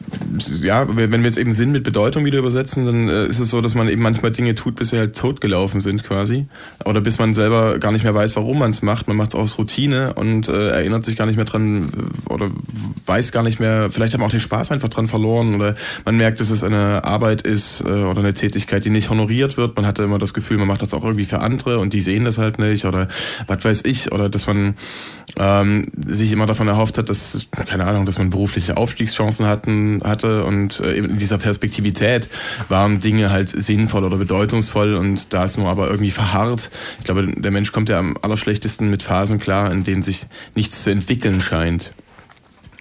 ja, wenn wir jetzt eben Sinn mit Bedeutung wieder übersetzen, dann äh, ist es so, dass man eben manchmal Dinge tut, bis sie halt totgelaufen sind quasi. Oder bis man selber gar nicht mehr weiß, warum man es macht. Man macht es aus Routine und äh, erinnert sich gar nicht mehr dran oder weiß gar nicht mehr, vielleicht hat man auch den Spaß einfach dran verloren oder man merkt, dass es eine Arbeit ist äh, oder eine Tätigkeit, die nicht honoriert wird. Man hatte immer das Gefühl, man macht das auch irgendwie für andere und die sehen das halt nicht oder was weiß ich. Oder dass man ähm, sich immer davon erhofft hat, dass, keine Ahnung, dass man berufliche Aufstiegschancen hatten, hatte und äh, in dieser Perspektivität waren Dinge halt sinnvoll oder bedeutungsvoll und da ist nur aber irgendwie verharrt. Ich glaube, der Mensch kommt ja am allerschlechtesten mit Phasen klar, in denen sich nichts zu entwickeln scheint.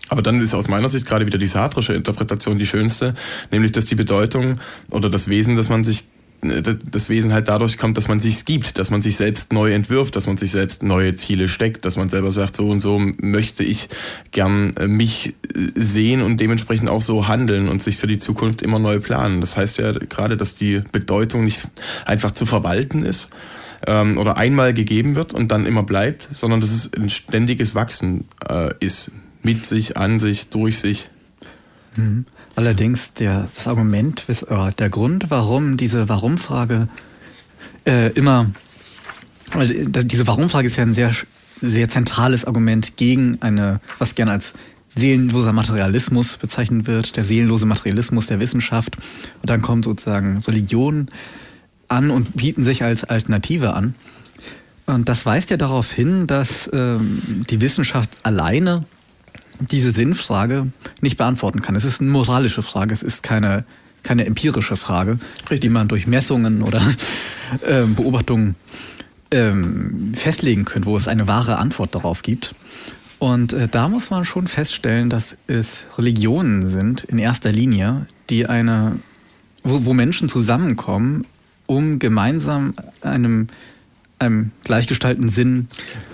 Aber dann ist aus meiner Sicht gerade wieder die sartrische Interpretation die schönste, nämlich dass die Bedeutung oder das Wesen, dass man sich das Wesen halt dadurch kommt, dass man sich's gibt, dass man sich selbst neu entwirft, dass man sich selbst neue Ziele steckt, dass man selber sagt, so und so möchte ich gern äh, mich äh, sehen und dementsprechend auch so handeln und sich für die Zukunft immer neu planen. Das heißt ja gerade, dass die Bedeutung nicht einfach zu verwalten ist ähm, oder einmal gegeben wird und dann immer bleibt, sondern dass es ein ständiges Wachsen äh, ist. Mit sich, an sich, durch sich. Allerdings der, das Argument, der Grund, warum diese Warum-Frage äh, immer, weil äh, diese Warum-Frage ist ja ein sehr, sehr zentrales Argument gegen eine, was gerne als seelenloser Materialismus bezeichnet wird, der seelenlose Materialismus der Wissenschaft. Und dann kommt sozusagen Religion an und bieten sich als Alternative an. Und das weist ja darauf hin, dass ähm, die Wissenschaft alleine diese Sinnfrage nicht beantworten kann. Es ist eine moralische Frage, es ist keine, keine empirische Frage, die man durch Messungen oder ähm, Beobachtungen ähm, festlegen könnte, wo es eine wahre Antwort darauf gibt. Und äh, da muss man schon feststellen, dass es Religionen sind in erster Linie, die eine, wo, wo Menschen zusammenkommen, um gemeinsam einem, einem gleichgestalteten Sinn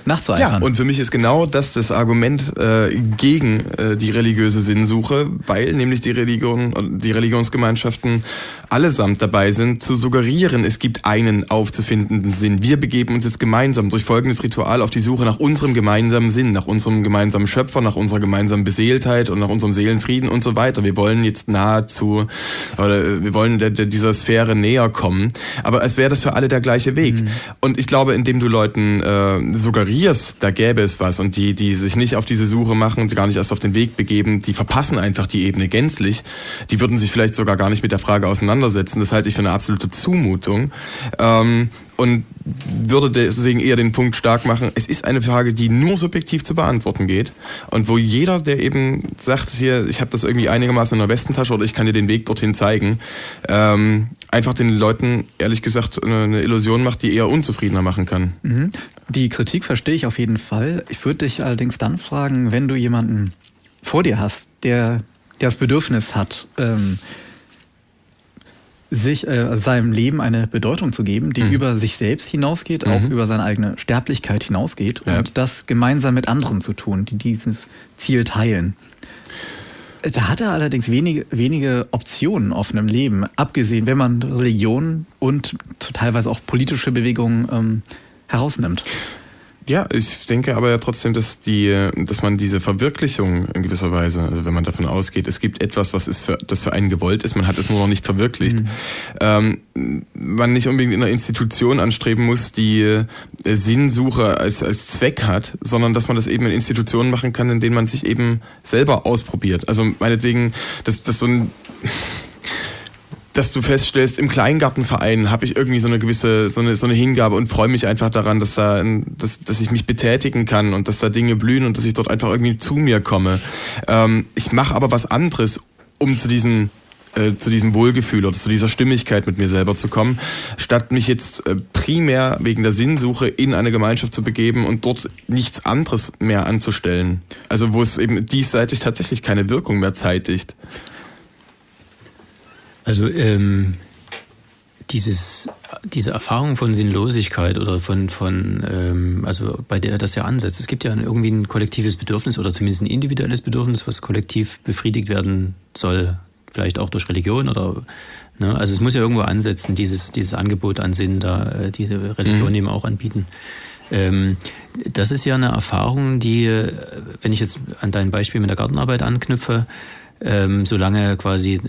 nachzueifern. Ja, und für mich ist genau das das Argument äh, gegen äh, die religiöse Sinnsuche, weil nämlich die Religion, die Religionsgemeinschaften allesamt dabei sind, zu suggerieren, es gibt einen aufzufindenden Sinn. Wir begeben uns jetzt gemeinsam durch folgendes Ritual auf die Suche nach unserem gemeinsamen Sinn, nach unserem gemeinsamen Schöpfer, nach unserer gemeinsamen Beseeltheit und nach unserem Seelenfrieden und so weiter. Wir wollen jetzt nahezu, oder äh, wir wollen der, der, dieser Sphäre näher kommen. Aber es wäre das für alle der gleiche Weg. Und ich glaube, indem du Leuten äh, suggerierst, da gäbe es was und die, die sich nicht auf diese Suche machen und gar nicht erst auf den Weg begeben, die verpassen einfach die Ebene gänzlich. Die würden sich vielleicht sogar gar nicht mit der Frage auseinandersetzen. Das halte ich für eine absolute Zumutung. Ähm, und würde deswegen eher den Punkt stark machen, es ist eine Frage, die nur subjektiv zu beantworten geht und wo jeder, der eben sagt, hier, ich habe das irgendwie einigermaßen in der Westentasche oder ich kann dir den Weg dorthin zeigen, ähm, einfach den Leuten, ehrlich gesagt, eine, Illusion macht, die eher unzufriedener machen kann. Mhm. Die Kritik verstehe ich auf jeden Fall. Ich würde dich allerdings dann fragen, wenn du jemanden vor dir hast, der, der das Bedürfnis hat, ähm, sich äh, seinem Leben eine Bedeutung zu geben, die Mhm. über sich selbst hinausgeht, auch Mhm. über seine eigene Sterblichkeit hinausgeht Ja. und das gemeinsam mit anderen zu tun, die dieses Ziel teilen. Da hat er allerdings wenige, wenige Optionen offen im Leben, abgesehen, wenn man Religion und teilweise auch politische Bewegungen ähm, herausnimmt. Ja, ich denke aber ja trotzdem, dass die, dass man diese Verwirklichung in gewisser Weise, also wenn man davon ausgeht, es gibt etwas, was ist für, das für einen gewollt ist, man hat es nur noch nicht verwirklicht, mhm. ähm, man nicht unbedingt in einer Institution anstreben muss, die äh, Sinnsuche als, als Zweck hat, sondern dass man das eben in Institutionen machen kann, in denen man sich eben selber ausprobiert. Also meinetwegen, dass, dass so ein dass du feststellst, im Kleingartenverein habe ich irgendwie so eine gewisse, so eine, so eine Hingabe und freue mich einfach daran, dass da, dass, dass ich mich betätigen kann und dass da Dinge blühen und dass ich dort einfach irgendwie zu mir komme. Ähm, ich mache aber was anderes, um zu diesem äh, zu diesem Wohlgefühl oder zu dieser Stimmigkeit mit mir selber zu kommen, statt mich jetzt äh, primär wegen der Sinnsuche in eine Gemeinschaft zu begeben und dort nichts anderes mehr anzustellen. Also wo es eben diesseitig tatsächlich keine Wirkung mehr zeitigt. Also ähm, dieses, diese Erfahrung von Sinnlosigkeit oder von, von ähm, also bei der das ja ansetzt. Es gibt ja irgendwie ein kollektives Bedürfnis oder zumindest ein individuelles Bedürfnis, was kollektiv befriedigt werden soll. Vielleicht auch durch Religion oder ne? also es muss ja irgendwo ansetzen, dieses, dieses Angebot an Sinn, da äh, diese Religion mhm. eben auch anbieten. Ähm, das ist ja eine Erfahrung, die, äh, wenn ich jetzt an dein Beispiel mit der Gartenarbeit anknüpfe, ähm, solange quasi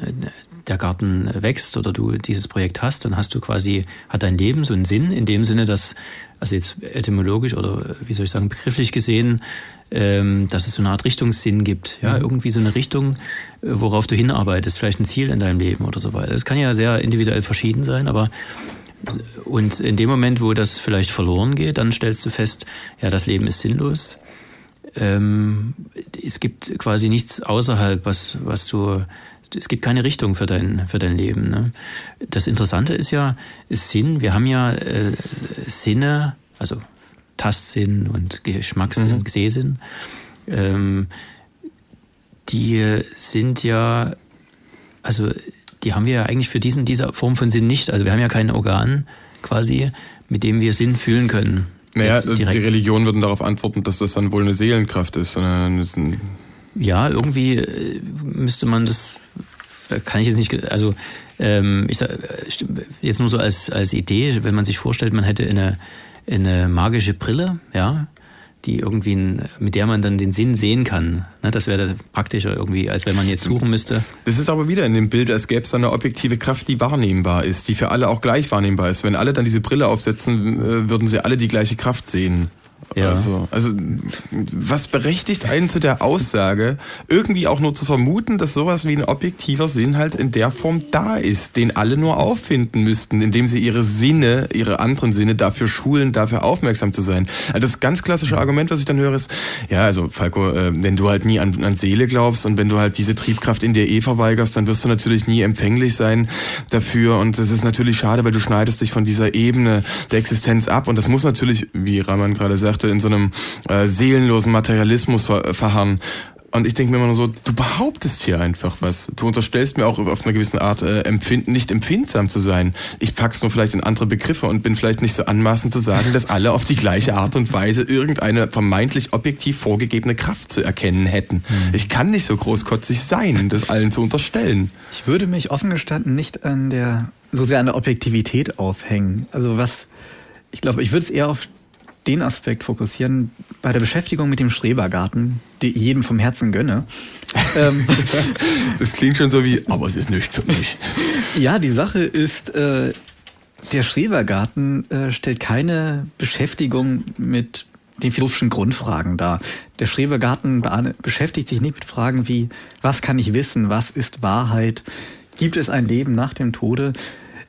der Garten wächst oder du dieses Projekt hast, dann hast du quasi, hat dein Leben so einen Sinn, in dem Sinne, dass, also jetzt etymologisch oder wie soll ich sagen, begrifflich gesehen, ähm, dass es so eine Art Richtungssinn gibt. Ja, mhm. irgendwie so eine Richtung, worauf du hinarbeitest, vielleicht ein Ziel in deinem Leben oder so weiter. Das kann ja sehr individuell verschieden sein, aber und in dem Moment, wo das vielleicht verloren geht, dann stellst du fest, ja, das Leben ist sinnlos. Ähm, es gibt quasi nichts außerhalb, was, was du es gibt keine Richtung für dein, für dein Leben. Ne? Das Interessante ist ja, ist Sinn, wir haben ja äh, Sinne, also Tastsinn und Geschmackssinn, mhm. Sehsinn, ähm, die sind ja, also die haben wir ja eigentlich für diesen, diese Form von Sinn nicht. Also wir haben ja kein Organ quasi, mit dem wir Sinn fühlen können. Naja, die Religion würden darauf antworten, dass das dann wohl eine Seelenkraft ist. ja, irgendwie äh, müsste man das kann ich jetzt nicht, also ähm, ich sag, jetzt nur so als, als Idee, wenn man sich vorstellt, man hätte eine, eine magische Brille, ja, die irgendwie, mit der man dann den Sinn sehen kann. Ne, das wäre praktischer irgendwie, als wenn man jetzt suchen müsste. Das ist aber wieder in dem Bild, als gäbe es eine objektive Kraft, die wahrnehmbar ist, die für alle auch gleich wahrnehmbar ist. Wenn alle dann diese Brille aufsetzen, äh, würden sie alle die gleiche Kraft sehen. Ja. Also, also was berechtigt einen zu der Aussage, irgendwie auch nur zu vermuten, dass sowas wie ein objektiver Sinn halt in der Form da ist, den alle nur auffinden müssten, indem sie ihre Sinne, ihre anderen Sinne dafür schulen, dafür aufmerksam zu sein. Also das ganz klassische Argument, was ich dann höre, ist, ja, also Falco, äh, wenn du halt nie an, an Seele glaubst und wenn du halt diese Triebkraft in dir eh verweigerst, dann wirst du natürlich nie empfänglich sein dafür und das ist natürlich schade, weil du schneidest dich von dieser Ebene der Existenz ab und das muss natürlich, wie Raman gerade sagte, in so einem äh, seelenlosen Materialismus ver verharren. Und ich denke mir immer nur so, du behauptest hier einfach was. Du unterstellst mir auch auf eine gewisse Art äh, empfind nicht empfindsam zu sein. Ich pack's nur vielleicht in andere Begriffe und bin vielleicht nicht so anmaßend zu sagen, dass alle auf die gleiche Art und Weise irgendeine vermeintlich objektiv vorgegebene Kraft zu erkennen hätten. Hm. Ich kann nicht so großkotzig sein, das allen zu unterstellen. Ich würde mich offen gestanden nicht an der so sehr an der Objektivität aufhängen. Also was ich glaube, ich würde es eher auf den Aspekt fokussieren bei der Beschäftigung mit dem Schrebergarten, die ich jedem vom Herzen gönne. Ähm, das klingt schon so wie, aber es ist nicht für mich. Ja, die Sache ist, äh, der Schrebergarten äh, stellt keine Beschäftigung mit den philosophischen Grundfragen dar. Der Schrebergarten beschäftigt sich nicht mit Fragen wie, was kann ich wissen, was ist Wahrheit, gibt es ein Leben nach dem Tode,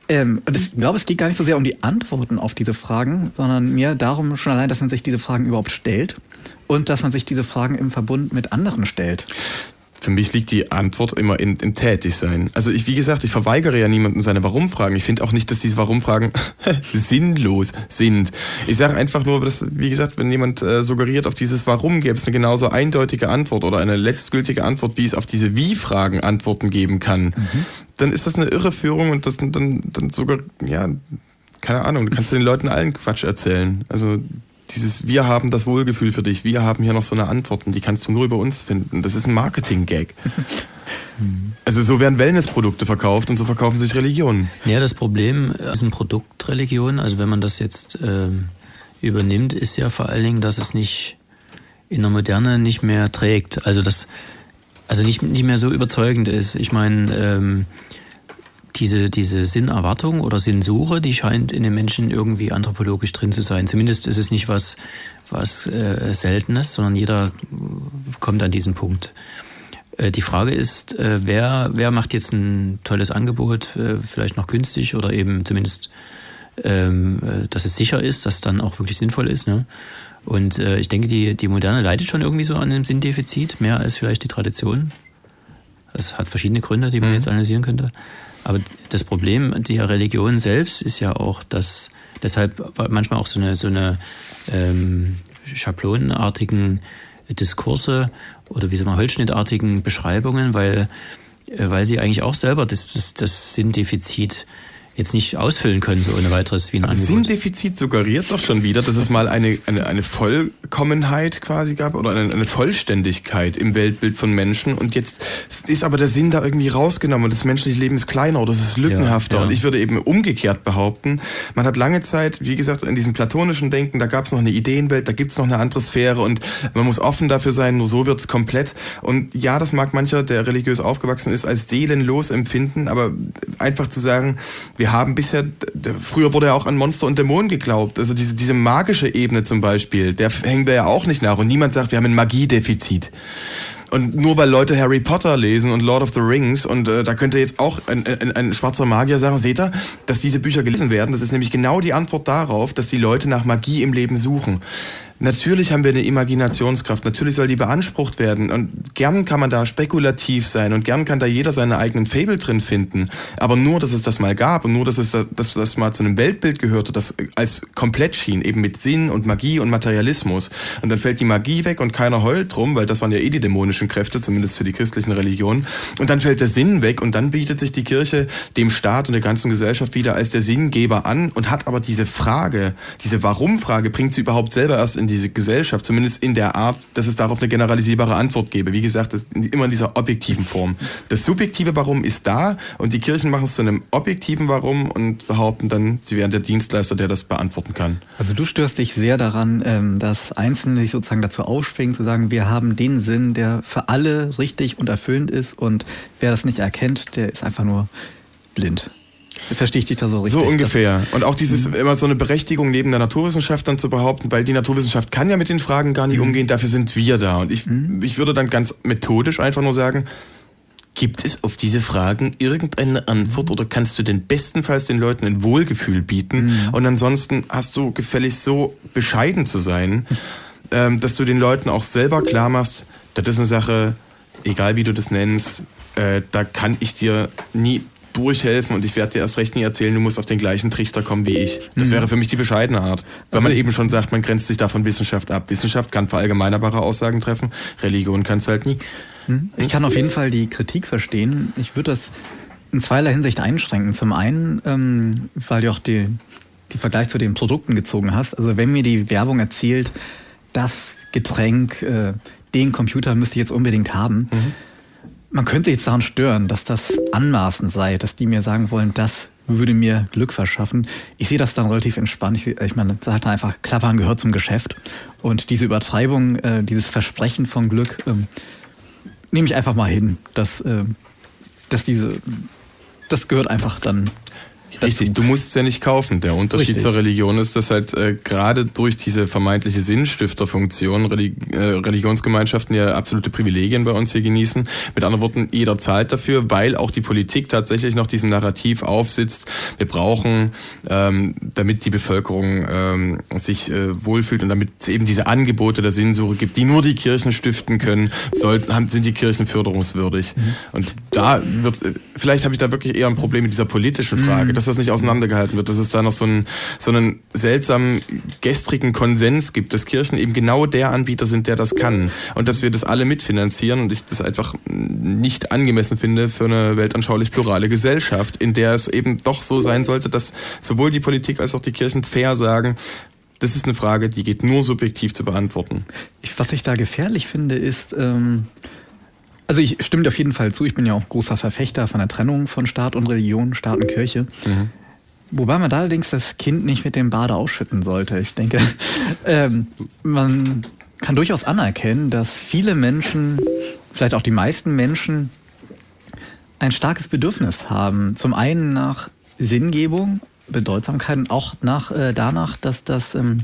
ähm, und ich glaube, es geht gar nicht so sehr um die Antworten auf diese Fragen, sondern mehr darum schon allein, dass man sich diese Fragen überhaupt stellt und dass man sich diese Fragen im Verbund mit anderen stellt. Für mich liegt die Antwort immer im, im Tätigsein. Also ich, wie gesagt, ich verweigere ja niemandem seine Warum-Fragen. Ich finde auch nicht, dass diese Warum-Fragen sinnlos sind. Ich sage einfach nur, dass, wie gesagt, wenn jemand äh, suggeriert, auf dieses Warum gäbe es eine genauso eindeutige Antwort oder eine letztgültige Antwort, wie es auf diese Wie-Fragen Antworten geben kann, mhm. dann ist das eine Irreführung und das dann, dann sogar, ja, keine Ahnung, du kannst den Leuten allen Quatsch erzählen. Also dieses Wir haben das Wohlgefühl für dich, wir haben hier noch so eine Antworten, die kannst du nur über uns finden. Das ist ein Marketing-Gag. Also so werden Wellnessprodukte verkauft und so verkaufen sich Religionen. Ja, das Problem ist ein Produkt Religion. Also wenn man das jetzt äh, übernimmt, ist ja vor allen Dingen, dass es nicht in der Moderne nicht mehr trägt. Also das, also nicht, nicht mehr so überzeugend ist. Ich meine, ähm, diese, diese Sinnerwartung oder Sinnsuche, die scheint in den Menschen irgendwie anthropologisch drin zu sein. Zumindest ist es nicht was, was äh, Seltenes, sondern jeder kommt an diesen Punkt. Äh, die Frage ist, äh, wer, wer macht jetzt ein tolles Angebot, äh, vielleicht noch günstig oder eben zumindest, ähm, äh, dass es sicher ist, dass es dann auch wirklich sinnvoll ist. Ne? Und äh, ich denke, die, die Moderne leidet schon irgendwie so an einem Sinndefizit, mehr als vielleicht die Tradition. Es hat verschiedene Gründe, die man mhm. jetzt analysieren könnte. Aber das Problem der Religion selbst ist ja auch, dass deshalb manchmal auch so eine, so eine ähm, schablonenartigen Diskurse oder wie soll man holzschnittartigen Beschreibungen, weil, äh, weil sie eigentlich auch selber das, das, das Sinndefizit jetzt nicht ausfüllen können, so ohne weiteres wie ein Aber Angebot. Sinndefizit suggeriert doch schon wieder, dass es mal eine, eine, eine Vollkommenheit quasi gab oder eine, eine Vollständigkeit im Weltbild von Menschen und jetzt ist aber der Sinn da irgendwie rausgenommen und das menschliche Leben ist kleiner oder es ist lückenhafter Ja, ja. und ich würde eben umgekehrt behaupten, man hat lange Zeit, wie gesagt, in diesem platonischen Denken, da gab es noch eine Ideenwelt, da gibt es noch eine andere Sphäre und man muss offen dafür sein, nur so wird's komplett und ja, das mag mancher, der religiös aufgewachsen ist, als seelenlos empfinden, aber einfach zu sagen, wir haben bisher, früher wurde ja auch an Monster und Dämonen geglaubt. Also diese, diese magische Ebene zum Beispiel, der hängen wir ja auch nicht nach. Und niemand sagt, wir haben ein Magiedefizit. Und nur weil Leute Harry Potter lesen und Lord of the Rings und äh, da könnte jetzt auch ein, ein, ein schwarzer Magier sagen, seht ihr, dass diese Bücher gelesen werden, das ist nämlich genau die Antwort darauf, dass die Leute nach Magie im Leben suchen. Natürlich haben wir eine Imaginationskraft, natürlich soll die beansprucht werden und gern kann man da spekulativ sein und gern kann da jeder seine eigenen Fable drin finden. Aber nur, dass es das mal gab und nur, dass es da, dass das mal zu einem Weltbild gehörte, das als komplett schien, eben mit Sinn und Magie und Materialismus. Und dann fällt die Magie weg und keiner heult drum, weil das waren ja eh die dämonischen Kräfte, zumindest für die christlichen Religionen. Und dann fällt der Sinn weg und dann bietet sich die Kirche dem Staat und der ganzen Gesellschaft wieder als der Sinngeber an und hat aber diese Frage, diese Warum-Frage, bringt sie überhaupt selber erst in diese Gesellschaft, zumindest in der Art, dass es darauf eine generalisierbare Antwort gäbe. Wie gesagt, immer in dieser objektiven Form. Das subjektive Warum ist da und die Kirchen machen es zu einem objektiven Warum und behaupten dann, sie wären der Dienstleister, der das beantworten kann. Also du störst dich sehr daran, ähm, dass Einzelne sich sozusagen dazu ausschwingen, zu sagen, wir haben den Sinn, der für alle richtig und erfüllend ist und wer das nicht erkennt, der ist einfach nur blind. Verstehe ich dich da so richtig? So ungefähr. Und auch dieses immer so eine Berechtigung neben der Naturwissenschaft dann zu behaupten, weil die Naturwissenschaft kann ja mit den Fragen gar nicht umgehen, dafür sind wir da. Und ich, ich würde dann ganz methodisch einfach nur sagen, gibt es auf diese Fragen irgendeine Antwort oder kannst du denn bestenfalls den Leuten ein Wohlgefühl bieten? Und ansonsten hast du gefälligst so bescheiden zu sein, ähm, dass du den Leuten auch selber klar machst, das ist eine Sache, egal wie du das nennst, äh, da kann ich dir nie durchhelfen und ich werde dir erst recht nie erzählen, du musst auf den gleichen Trichter kommen wie ich. Das wäre für mich die bescheidene Art. Weil man eben schon sagt, man grenzt sich da von Wissenschaft ab. Wissenschaft kann verallgemeinerbare Aussagen treffen, Religion kann es halt nie. Ich kann auf jeden Fall die Kritik verstehen. Ich würde das in zweierlei Hinsicht einschränken. Zum einen, ähm, weil du auch die, die Vergleich zu den Produkten gezogen hast. Also wenn mir die Werbung erzählt, das Getränk, äh, den Computer müsste ich jetzt unbedingt haben. Man könnte jetzt daran stören, dass das anmaßend sei, dass die mir sagen wollen, das würde mir Glück verschaffen. Ich sehe das dann relativ entspannt. Ich, ich meine, das hat einfach Klappern gehört zum Geschäft. Und diese Übertreibung, äh, dieses Versprechen von Glück, ähm, nehme ich einfach mal hin, dass, äh, dass diese, das gehört einfach dann. Richtig, du musst es ja nicht kaufen. Der Unterschied Richtig. zur Religion ist, dass halt äh, gerade durch diese vermeintliche Sinnstifterfunktion Reli äh, Religionsgemeinschaften ja absolute Privilegien bei uns hier genießen. Mit anderen Worten, jeder zahlt dafür, weil auch die Politik tatsächlich noch diesem Narrativ aufsitzt. Wir brauchen, ähm, damit die Bevölkerung ähm, sich äh, wohlfühlt und damit es eben diese Angebote der Sinnsuche gibt, die nur die Kirchen stiften können, sollten, haben, sind die Kirchen förderungswürdig. Und da wird vielleicht habe ich da wirklich eher ein Problem mit dieser politischen Frage, dass das nicht auseinandergehalten wird, dass es da noch so einen, so einen seltsamen gestrigen Konsens gibt, dass Kirchen eben genau der Anbieter sind, der das kann. Und dass wir das alle mitfinanzieren und ich das einfach nicht angemessen finde für eine weltanschaulich plurale Gesellschaft, in der es eben doch so sein sollte, dass sowohl die Politik als auch die Kirchen fair sagen, das ist eine Frage, die geht nur subjektiv zu beantworten. Ich, was ich da gefährlich finde, ist, ähm, also ich stimme dir auf jeden Fall zu, ich bin ja auch großer Verfechter von der Trennung von Staat und Religion, Staat und Kirche. Wobei man da allerdings das Kind nicht mit dem Bade ausschütten sollte. Ich denke, ähm, man kann durchaus anerkennen, dass viele Menschen, vielleicht auch die meisten Menschen, ein starkes Bedürfnis haben. Zum einen nach Sinngebung, Bedeutsamkeit und auch nach, äh, danach, dass das, ähm,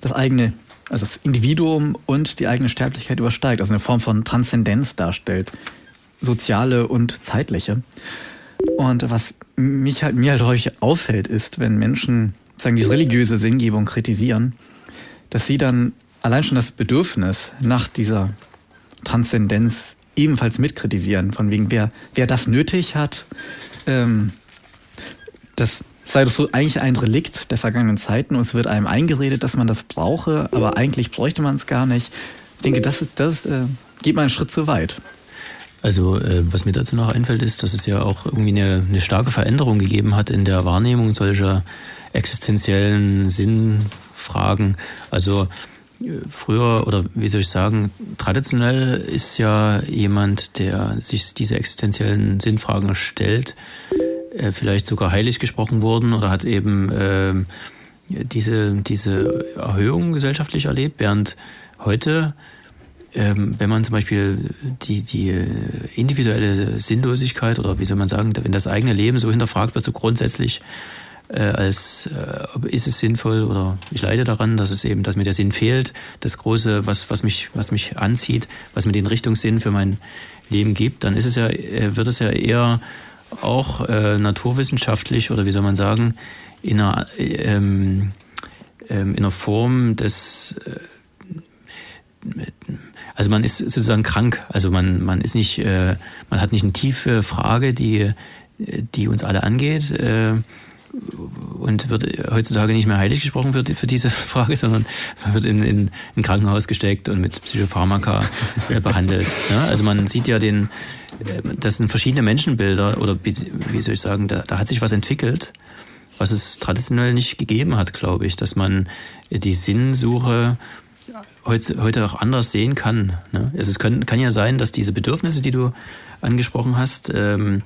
das eigene, also das Individuum und die eigene Sterblichkeit übersteigt, also eine Form von Transzendenz darstellt, soziale und zeitliche. Und was mich halt, mir halt häufig auffällt, ist, wenn Menschen sagen, die religiöse Sinngebung kritisieren, dass sie dann allein schon das Bedürfnis nach dieser Transzendenz ebenfalls mitkritisieren, von wegen, wer, wer das nötig hat, ähm, das sei das so eigentlich ein Relikt der vergangenen Zeiten und es wird einem eingeredet, dass man das brauche, aber eigentlich bräuchte man es gar nicht. Ich denke, das, das äh, geht mal einen Schritt zu weit. Also äh, was mir dazu noch einfällt, ist, dass es ja auch irgendwie eine, eine starke Veränderung gegeben hat in der Wahrnehmung solcher existenziellen Sinnfragen. Also früher oder wie soll ich sagen, traditionell ist ja jemand, der sich diese existenziellen Sinnfragen stellt, äh, vielleicht sogar heilig gesprochen worden oder hat eben äh, diese, diese Erhöhung gesellschaftlich erlebt, während heute, ähm, wenn man zum Beispiel die, die individuelle Sinnlosigkeit oder wie soll man sagen, wenn das eigene Leben so hinterfragt wird, so grundsätzlich, äh, als äh, ist es sinnvoll oder ich leide daran, dass es eben, dass mir der Sinn fehlt, das große, was, was mich, was mich anzieht, was mir den Richtungssinn für mein Leben gibt, dann ist es ja, wird es ja eher auch äh, naturwissenschaftlich oder wie soll man sagen, in einer, ähm, ähm, in einer Form des äh, also man ist sozusagen krank, also man, man ist nicht, äh, man hat nicht eine tiefe Frage, die, die uns alle angeht, äh, und wird heutzutage nicht mehr heilig gesprochen für, für diese Frage, sondern wird in, in ein Krankenhaus gesteckt und mit Psychopharmaka behandelt. Ja, also man sieht ja den, äh, das sind verschiedene Menschenbilder oder wie, wie soll ich sagen, da, da hat sich was entwickelt, was es traditionell nicht gegeben hat, glaube ich, dass man die Sinnsuche heute, heute auch anders sehen kann. Ne? Also es können, kann ja sein, dass diese Bedürfnisse, die du angesprochen hast, ähm,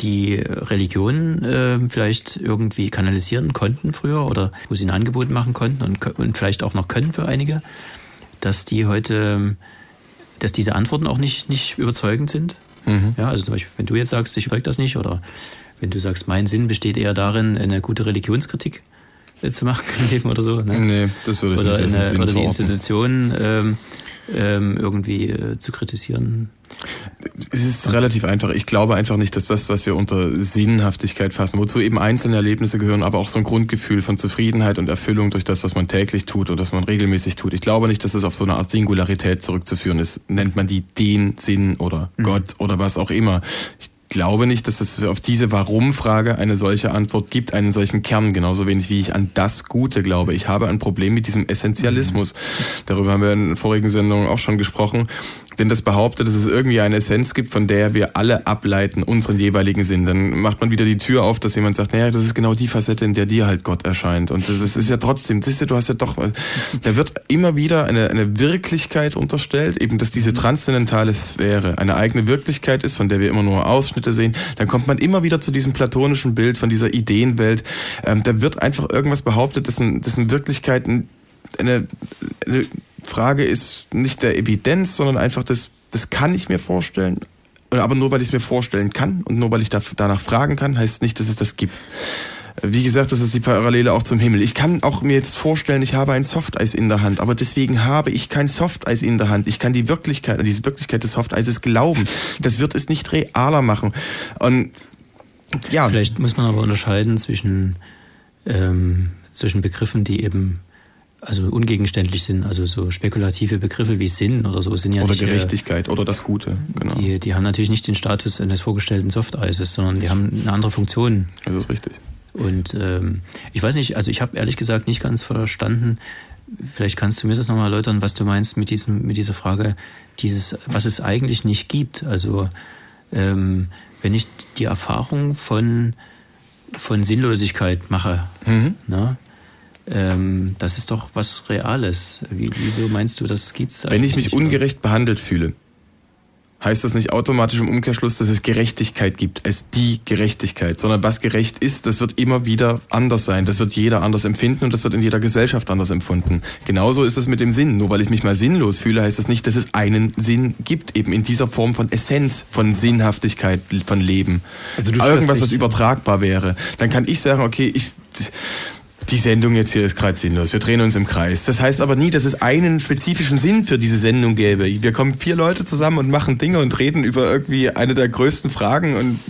die Religion äh, vielleicht irgendwie kanalisieren konnten früher oder wo sie ein Angebot machen konnten und, und vielleicht auch noch können für einige, dass die heute, dass diese Antworten auch nicht, nicht überzeugend sind. Mhm. Ja, also zum Beispiel, wenn du jetzt sagst, ich überzeugt das nicht, oder wenn du sagst, mein Sinn besteht eher darin, eine gute Religionskritik äh, zu machen im Leben oder so. Ne? Nee, das würde ich oder nicht eine, Oder die Institution ähm, ähm, irgendwie äh, zu kritisieren? Es ist relativ einfach. Ich glaube einfach nicht, dass das, was wir unter Sinnhaftigkeit fassen, wozu eben einzelne Erlebnisse gehören, aber auch so ein Grundgefühl von Zufriedenheit und Erfüllung durch das, was man täglich tut und das man regelmäßig tut. Ich glaube nicht, dass es auf so eine Art Singularität zurückzuführen ist. Nennt man die den Sinn oder mhm. Gott oder was auch immer. Ich glaube nicht, dass es auf diese Warum-Frage eine solche Antwort gibt, einen solchen Kern, genauso wenig wie ich an das Gute glaube. Ich habe ein Problem mit diesem Essentialismus. Mhm. Darüber haben wir in vorigen Sendungen auch schon gesprochen. Denn das behauptet, dass es irgendwie eine Essenz gibt, von der wir alle ableiten, unseren jeweiligen Sinn. Dann macht man wieder die Tür auf, dass jemand sagt, naja, das ist genau die Facette, in der dir halt Gott erscheint. Und das ist ja trotzdem, siehst du, du hast ja doch, da wird immer wieder eine, eine Wirklichkeit unterstellt, eben, dass diese transzendentale Sphäre eine eigene Wirklichkeit ist, von der wir immer nur Ausschnitte Ausschnitte sehen, dann kommt man immer wieder zu diesem platonischen Bild von dieser Ideenwelt. Ähm, da wird einfach irgendwas behauptet, dessen, dessen Wirklichkeit eine, eine Frage ist nicht der Evidenz, sondern einfach das, das kann ich mir vorstellen. Aber nur weil ich es mir vorstellen kann und nur weil ich da, danach fragen kann, heißt nicht, dass es das gibt. Wie gesagt, das ist die Parallele auch zum Himmel. Ich kann auch mir jetzt vorstellen, ich habe ein Softeis in der Hand, aber deswegen habe ich kein Softeis in der Hand. Ich kann die Wirklichkeit, diese Wirklichkeit des Softeises glauben. Das wird es nicht realer machen. Und ja. Vielleicht muss man aber unterscheiden zwischen ähm, solchen Begriffen, die eben also ungegenständlich sind, also so spekulative Begriffe wie Sinn oder so sind ja oder nicht. Oder äh, Gerechtigkeit äh, oder das Gute, genau. Die, die haben natürlich nicht den Status eines vorgestellten Softeises, sondern die haben eine andere Funktion. Das ist richtig. Und ähm, ich weiß nicht, also ich habe ehrlich gesagt nicht ganz verstanden, vielleicht kannst du mir das nochmal erläutern, was du meinst mit, diesem, mit dieser Frage, dieses, was es eigentlich nicht gibt. Also ähm, wenn ich die Erfahrung von, von Sinnlosigkeit mache, mhm. ne, ähm, das ist doch was Reales. Wie, wieso meinst du, das gibt es Wenn ich mich ungerecht behandelt fühle, heißt das nicht automatisch im Umkehrschluss, dass es Gerechtigkeit gibt, als die Gerechtigkeit, sondern was gerecht ist, das wird immer wieder anders sein. Das wird jeder anders empfinden und das wird in jeder Gesellschaft anders empfunden. Genauso ist es mit dem Sinn. Nur weil ich mich mal sinnlos fühle, heißt das nicht, dass es einen Sinn gibt, eben in dieser Form von Essenz, von Sinnhaftigkeit, von Leben. Also Irgendwas, was übertragbar wäre. Dann kann ich sagen, okay, ich die Sendung jetzt hier ist gerade sinnlos. Wir drehen uns im Kreis. Das heißt aber nie, dass es einen spezifischen Sinn für diese Sendung gäbe. Wir kommen vier Leute zusammen und machen Dinge und reden über irgendwie eine der größten Fragen und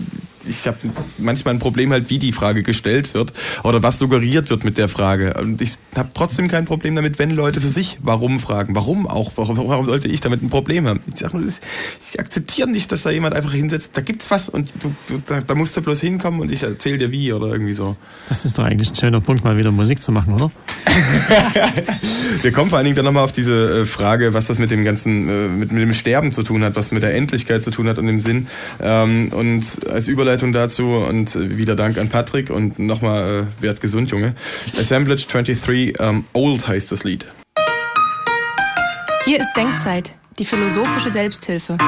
ich habe manchmal ein Problem halt, wie die Frage gestellt wird oder was suggeriert wird mit der Frage. Und ich habe trotzdem kein Problem damit, wenn Leute für sich warum fragen. Warum auch? Warum, warum sollte ich damit ein Problem haben? Ich, sag nur, ich akzeptiere nicht, dass da jemand einfach hinsetzt, da gibt's was und du, du, da, da, musst du bloß hinkommen und ich erzähle dir wie oder irgendwie so. Das ist doch eigentlich ein schöner Punkt, mal wieder Musik zu machen, oder? Wir kommen vor allen Dingen dann nochmal auf diese äh, Frage, was das mit dem ganzen, äh, mit, mit dem Sterben zu tun hat, was mit der Endlichkeit zu tun hat und dem Sinn. Ähm, und als Überleitung Einleitung dazu und wieder Dank an Patrick und nochmal äh, werd gesund, Junge. Assemblage 23, ähm, Old heißt das Lied. Hier ist Denkzeit, die philosophische Selbsthilfe.